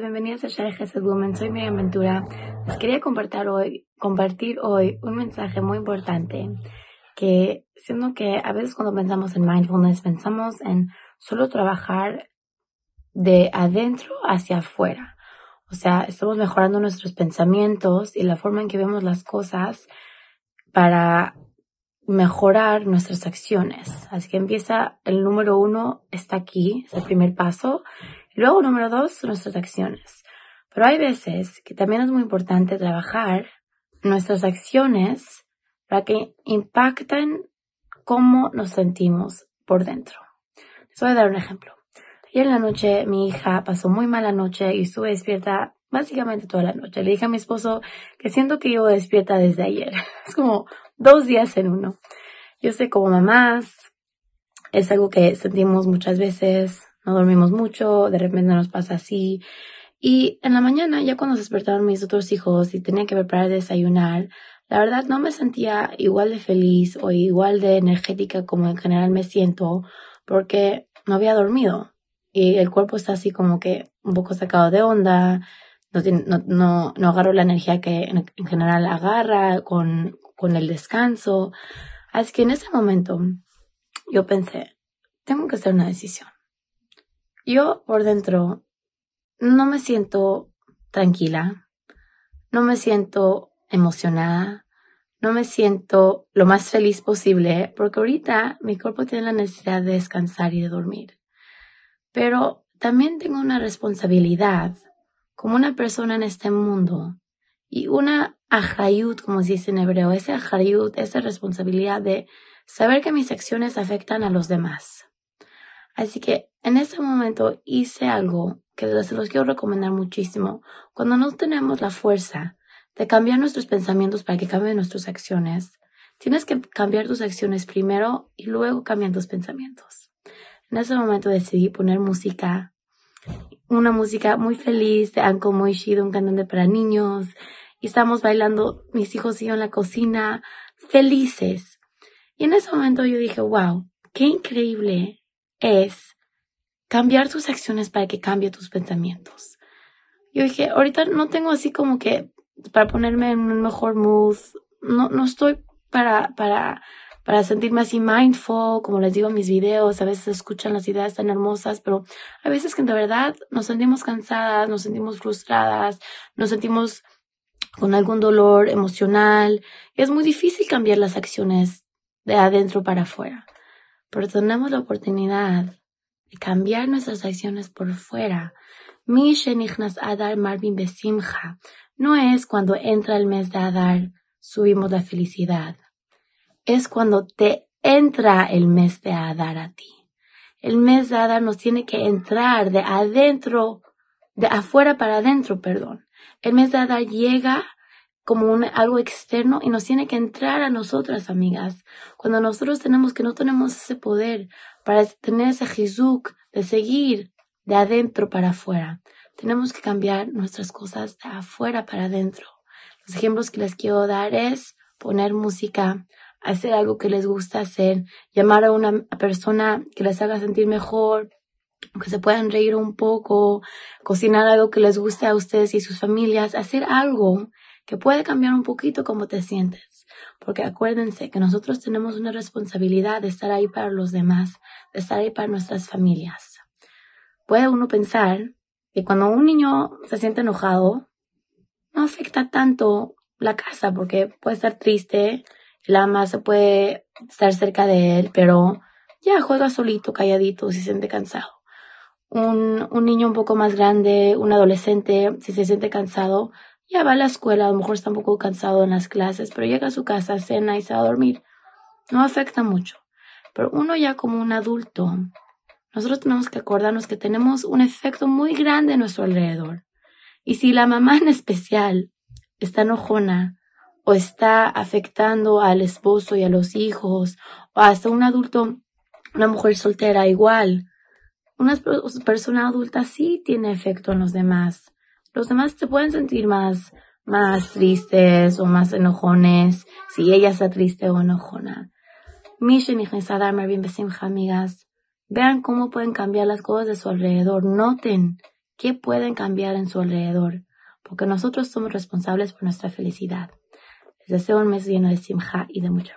bienvenidas a Share Gesed Women. Soy Miriam Ventura. Les quería compartir hoy, compartir hoy un mensaje muy importante que siendo que a veces cuando pensamos en mindfulness pensamos en solo trabajar de adentro hacia afuera. O sea, estamos mejorando nuestros pensamientos y la forma en que vemos las cosas para mejorar nuestras acciones. Así que empieza el número uno, está aquí, es el primer paso. Luego, número dos, nuestras acciones. Pero hay veces que también es muy importante trabajar nuestras acciones para que impacten cómo nos sentimos por dentro. Les voy a dar un ejemplo. Ayer en la noche mi hija pasó muy mala noche y estuve despierta básicamente toda la noche. Le dije a mi esposo que siento que llevo despierta desde ayer. Es como dos días en uno. Yo sé como mamás, es algo que sentimos muchas veces, no dormimos mucho, de repente nos pasa así. Y en la mañana, ya cuando despertaron mis otros hijos y tenía que preparar desayunar, la verdad no me sentía igual de feliz o igual de energética como en general me siento porque no había dormido y el cuerpo está así como que un poco sacado de onda, no, no, no, no agarro la energía que en, en, general agarra con, con el descanso. Así que en ese momento yo pensé, tengo que hacer una decisión. Yo por dentro no me siento tranquila, no me siento emocionada, no me siento lo más feliz posible porque ahorita mi cuerpo tiene la necesidad de descansar y de dormir. Pero también tengo una responsabilidad como una persona en este mundo y una ajayut, como se dice en hebreo, ese ajayut, esa responsabilidad de saber que mis acciones afectan a los demás. Así que en ese momento hice algo que se los quiero recomendar muchísimo. Cuando no tenemos la fuerza de cambiar nuestros pensamientos para que cambien nuestras acciones, tienes que cambiar tus acciones primero y luego cambiar tus pensamientos. En ese momento decidí poner música, una música muy feliz de Uncle Moishido, un cantante para niños, y estamos bailando, mis hijos y yo en la cocina, felices. Y en ese momento yo dije, wow, qué increíble es cambiar tus acciones para que cambie tus pensamientos. Yo dije, ahorita no tengo así como que para ponerme en un mejor mood, no, no estoy para, para, para sentirme así mindful, como les digo en mis videos, a veces escuchan las ideas tan hermosas, pero a veces que de verdad nos sentimos cansadas, nos sentimos frustradas, nos sentimos con algún dolor emocional. Es muy difícil cambiar las acciones de adentro para afuera pero tenemos la oportunidad de cambiar nuestras acciones por fuera. Mi Adar Marvin Besimha no es cuando entra el mes de Adar subimos la felicidad. Es cuando te entra el mes de Adar a ti. El mes de Adar nos tiene que entrar de adentro, de afuera para adentro, perdón. El mes de Adar llega como un, algo externo y nos tiene que entrar a nosotras, amigas. Cuando nosotros tenemos que no tenemos ese poder para tener ese jizuk de seguir de adentro para afuera. Tenemos que cambiar nuestras cosas de afuera para adentro. Los ejemplos que les quiero dar es poner música, hacer algo que les gusta hacer, llamar a una persona que les haga sentir mejor, que se puedan reír un poco, cocinar algo que les guste a ustedes y sus familias, hacer algo que puede cambiar un poquito cómo te sientes. Porque acuérdense que nosotros tenemos una responsabilidad de estar ahí para los demás, de estar ahí para nuestras familias. Puede uno pensar que cuando un niño se siente enojado, no afecta tanto la casa porque puede estar triste, la mamá se puede estar cerca de él, pero ya juega solito, calladito, si se siente cansado. Un, un niño un poco más grande, un adolescente, si se siente cansado, ya va a la escuela, a lo mejor está un poco cansado en las clases, pero llega a su casa, cena y se va a dormir. No afecta mucho. Pero uno ya como un adulto, nosotros tenemos que acordarnos que tenemos un efecto muy grande a nuestro alrededor. Y si la mamá en especial está enojona o está afectando al esposo y a los hijos, o hasta un adulto, una mujer soltera igual, una persona adulta sí tiene efecto en los demás los demás se pueden sentir más, más tristes o más enojones si ella está triste o enojona. Amigas. Vean cómo pueden cambiar las cosas de su alrededor. Noten qué pueden cambiar en su alrededor, porque nosotros somos responsables por nuestra felicidad. Les deseo un mes lleno de simja y de mucha.